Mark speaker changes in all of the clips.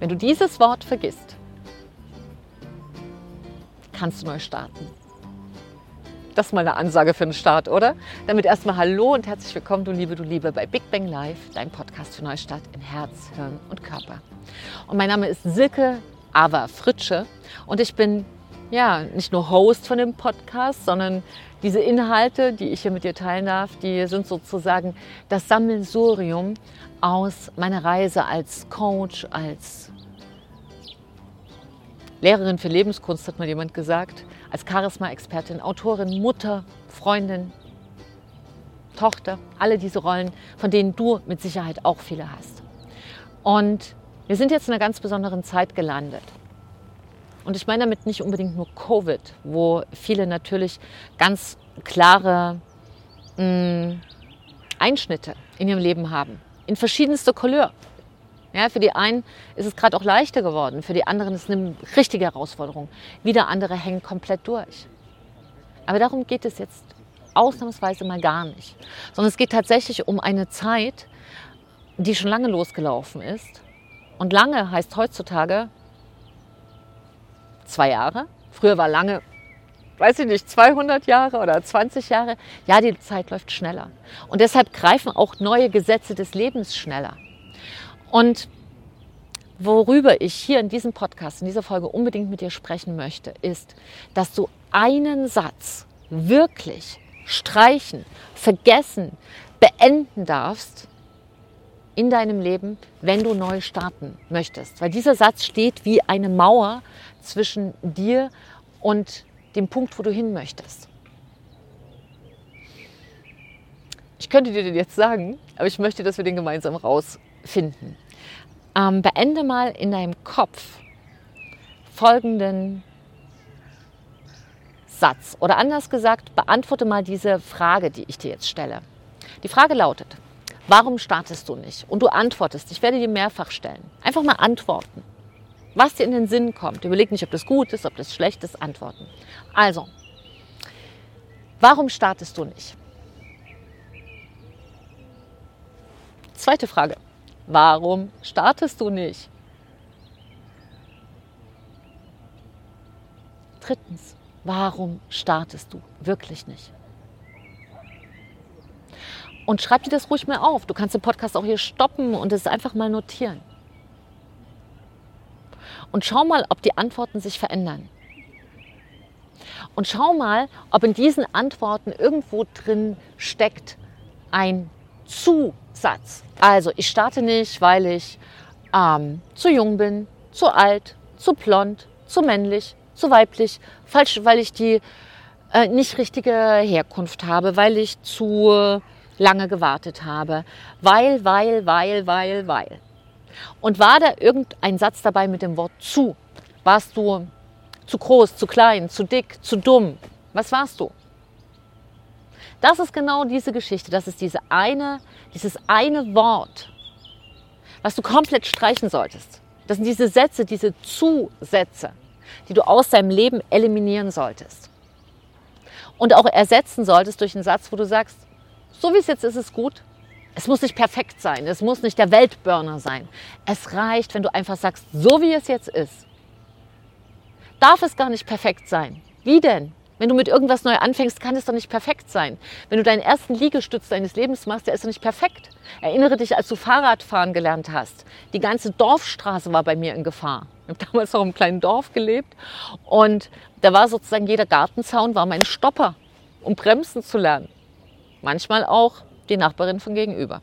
Speaker 1: Wenn du dieses Wort vergisst, kannst du neu starten. Das ist mal eine Ansage für den Start, oder? Damit erstmal Hallo und herzlich willkommen, du Liebe, du Liebe, bei Big Bang Live, dein Podcast für Neustart in Herz, Hirn und Körper. Und mein Name ist Silke Ava Fritsche und ich bin ja nicht nur Host von dem Podcast, sondern diese Inhalte, die ich hier mit dir teilen darf, die sind sozusagen das Sammelsurium aus meiner Reise als Coach, als Lehrerin für Lebenskunst, hat mal jemand gesagt, als Charisma-Expertin, Autorin, Mutter, Freundin, Tochter, alle diese Rollen, von denen du mit Sicherheit auch viele hast. Und wir sind jetzt in einer ganz besonderen Zeit gelandet. Und ich meine damit nicht unbedingt nur Covid, wo viele natürlich ganz klare mh, mm, Einschnitte in ihrem Leben haben, in verschiedenster Couleur. Ja, für die einen ist es gerade auch leichter geworden, für die anderen ist es eine richtige Herausforderung. Wieder andere hängen komplett durch. Aber darum geht es jetzt ausnahmsweise mal gar nicht, sondern es geht tatsächlich um eine Zeit, die schon lange losgelaufen ist. Und lange heißt heutzutage zwei Jahre. Früher war lange, weiß ich nicht, 200 Jahre oder 20 Jahre. Ja, die Zeit läuft schneller. Und deshalb greifen auch neue Gesetze des Lebens schneller. Und worüber ich hier in diesem Podcast, in dieser Folge unbedingt mit dir sprechen möchte, ist, dass du einen Satz wirklich streichen, vergessen, beenden darfst in deinem Leben, wenn du neu starten möchtest. Weil dieser Satz steht wie eine Mauer zwischen dir und dem Punkt, wo du hin möchtest. Ich könnte dir den jetzt sagen, aber ich möchte, dass wir den gemeinsam raus finden. Ähm, beende mal in deinem Kopf folgenden Satz oder anders gesagt, beantworte mal diese Frage, die ich dir jetzt stelle. Die Frage lautet, warum startest du nicht? Und du antwortest, ich werde dir mehrfach stellen. Einfach mal antworten. Was dir in den Sinn kommt. Überleg nicht, ob das gut ist, ob das schlecht ist, antworten. Also, warum startest du nicht? Zweite Frage. Warum startest du nicht? Drittens, warum startest du wirklich nicht? Und schreib dir das ruhig mal auf. Du kannst den Podcast auch hier stoppen und es einfach mal notieren. Und schau mal, ob die Antworten sich verändern. Und schau mal, ob in diesen Antworten irgendwo drin steckt ein Zusatz. Also ich starte nicht, weil ich ähm, zu jung bin, zu alt, zu blond, zu männlich, zu weiblich, falsch, weil ich die äh, nicht richtige Herkunft habe, weil ich zu lange gewartet habe, weil, weil, weil, weil, weil. Und war da irgendein Satz dabei mit dem Wort zu? Warst du zu groß, zu klein, zu dick, zu dumm? Was warst du? Das ist genau diese Geschichte. Das ist diese eine, dieses eine Wort, was du komplett streichen solltest. Das sind diese Sätze, diese Zusätze, die du aus deinem Leben eliminieren solltest. Und auch ersetzen solltest durch einen Satz, wo du sagst, so wie es jetzt ist, ist gut. Es muss nicht perfekt sein. Es muss nicht der Weltburner sein. Es reicht, wenn du einfach sagst, so wie es jetzt ist. Darf es gar nicht perfekt sein. Wie denn? Wenn du mit irgendwas neu anfängst, kann es doch nicht perfekt sein. Wenn du deinen ersten Liegestütz deines Lebens machst, der ist doch nicht perfekt. Erinnere dich, als du Fahrradfahren gelernt hast. Die ganze Dorfstraße war bei mir in Gefahr. Ich habe damals noch im kleinen Dorf gelebt und da war sozusagen jeder Gartenzaun war mein Stopper, um bremsen zu lernen. Manchmal auch die Nachbarin von gegenüber.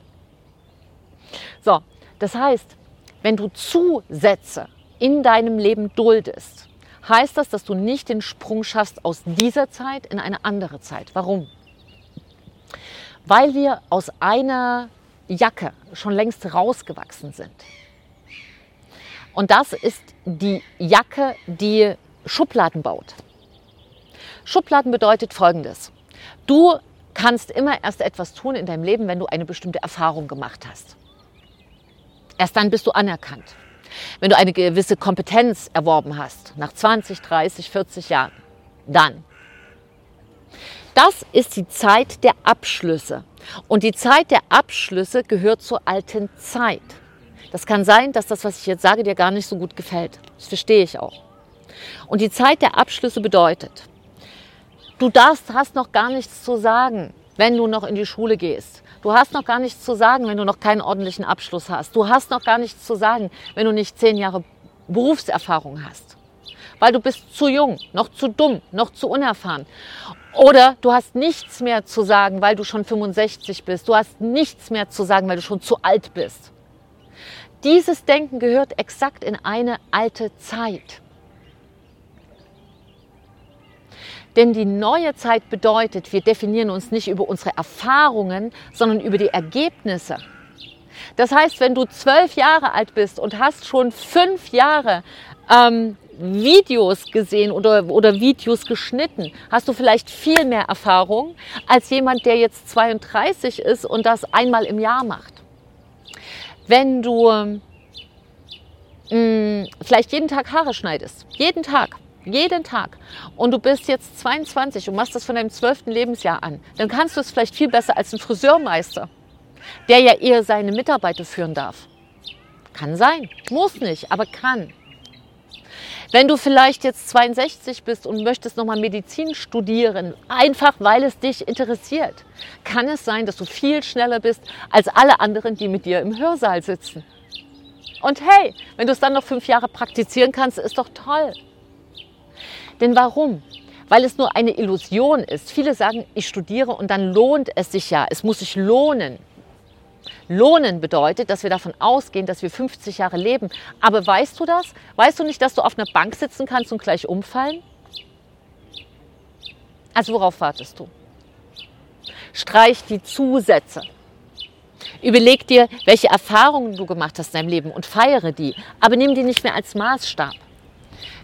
Speaker 1: So, das heißt, wenn du Zusätze in deinem Leben duldest, heißt das, dass du nicht den Sprung schaffst aus dieser Zeit in eine andere Zeit. Warum? Weil wir aus einer Jacke schon längst rausgewachsen sind. Und das ist die Jacke, die Schubladen baut. Schubladen bedeutet Folgendes. Du kannst immer erst etwas tun in deinem Leben, wenn du eine bestimmte Erfahrung gemacht hast. Erst dann bist du anerkannt. Wenn du eine gewisse Kompetenz erworben hast, nach 20, 30, 40 Jahren, dann. Das ist die Zeit der Abschlüsse. Und die Zeit der Abschlüsse gehört zur alten Zeit. Das kann sein, dass das, was ich jetzt sage, dir gar nicht so gut gefällt. Das verstehe ich auch. Und die Zeit der Abschlüsse bedeutet, du darfst, hast noch gar nichts zu sagen, wenn du noch in die Schule gehst. Du hast noch gar nichts zu sagen, wenn du noch keinen ordentlichen Abschluss hast. Du hast noch gar nichts zu sagen, wenn du nicht zehn Jahre Berufserfahrung hast. Weil du bist zu jung, noch zu dumm, noch zu unerfahren. Oder du hast nichts mehr zu sagen, weil du schon 65 bist. Du hast nichts mehr zu sagen, weil du schon zu alt bist. Dieses Denken gehört exakt in eine alte Zeit. Denn die neue Zeit bedeutet, wir definieren uns nicht über unsere Erfahrungen, sondern über die Ergebnisse. Das heißt, wenn du zwölf Jahre alt bist und hast schon fünf Jahre ähm, Videos gesehen oder, oder Videos geschnitten, hast du vielleicht viel mehr Erfahrung als jemand, der jetzt 32 ist und das einmal im Jahr macht. Wenn du mh, mm, vielleicht jeden Tag Haare schneidest, jeden Tag, jeden Tag und du bist jetzt 22 und machst das von deinem 12. Lebensjahr an, dann kannst du es vielleicht viel besser als ein Friseurmeister, der ja eher seine Mitarbeiter führen darf. Kann sein, muss nicht, aber kann. Wenn du vielleicht jetzt 62 bist und möchtest nochmal Medizin studieren, einfach weil es dich interessiert, kann es sein, dass du viel schneller bist als alle anderen, die mit dir im Hörsaal sitzen. Und hey, wenn du es dann noch fünf Jahre praktizieren kannst, ist doch toll. Denn warum? Weil es nur eine Illusion ist. Viele sagen, ich studiere und dann lohnt es sich ja. Es muss sich lohnen. Lohnen bedeutet, dass wir davon ausgehen, dass wir 50 Jahre leben. Aber weißt du das? Weißt du nicht, dass du auf einer Bank sitzen kannst und gleich umfallen? Also worauf wartest du? Streich die Zusätze. Überleg dir, welche Erfahrungen du gemacht hast in deinem Leben und feiere die. Aber nimm die nicht mehr als Maßstab.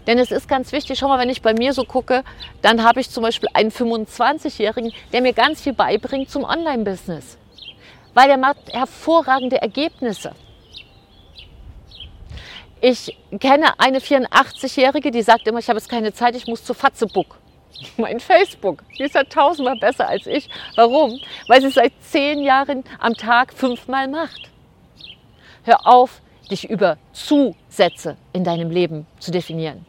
Speaker 1: Denn es ist ganz wichtig, schau mal, wenn ich bei mir so gucke, dann habe ich zum Beispiel einen 25-Jährigen, der mir ganz viel beibringt zum Online-Business weil er macht hervorragende Ergebnisse. Ich kenne eine 84-Jährige, die sagt immer, ich habe jetzt keine Zeit, ich muss zu Fatzebook. Mein Facebook, die ist ja tausendmal besser als ich. Warum? Weil sie seit zehn Jahren am Tag fünfmal macht. Hör auf, dich über Zusätze in deinem Leben zu definieren.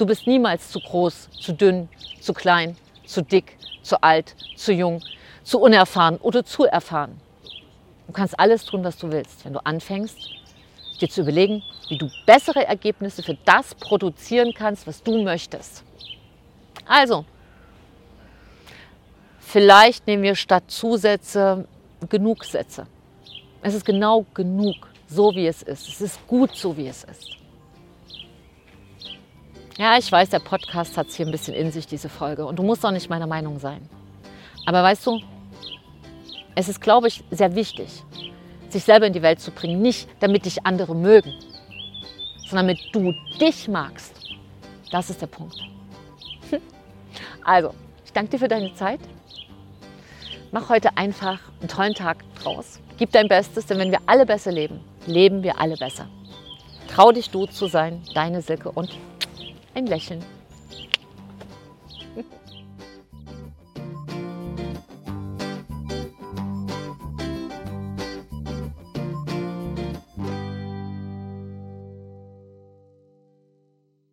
Speaker 1: Du bist niemals zu groß, zu dünn, zu klein, zu dick, zu alt, zu jung, zu unerfahren oder zu erfahren. Du kannst alles tun, was du willst, wenn du anfängst, dir zu überlegen, wie du bessere Ergebnisse für das produzieren kannst, was du möchtest. Also, vielleicht nehmen wir statt Zusätze genug Sätze. Es ist genau genug, so wie es ist. Es ist gut, so wie es ist. Ja, ich weiß, der Podcast hat es hier ein bisschen in sich, diese Folge. Und du musst auch nicht meiner Meinung sein. Aber weißt du, es ist, glaube ich, sehr wichtig, sich selber in die Welt zu bringen. Nicht, damit dich andere mögen, sondern damit du dich magst. Das ist der Punkt. Also, ich danke dir für deine Zeit. Mach heute einfach einen tollen Tag draus. Gib dein Bestes, denn wenn wir alle besser leben, leben wir alle besser. Trau dich, du zu sein, deine Silke und ein Lächeln.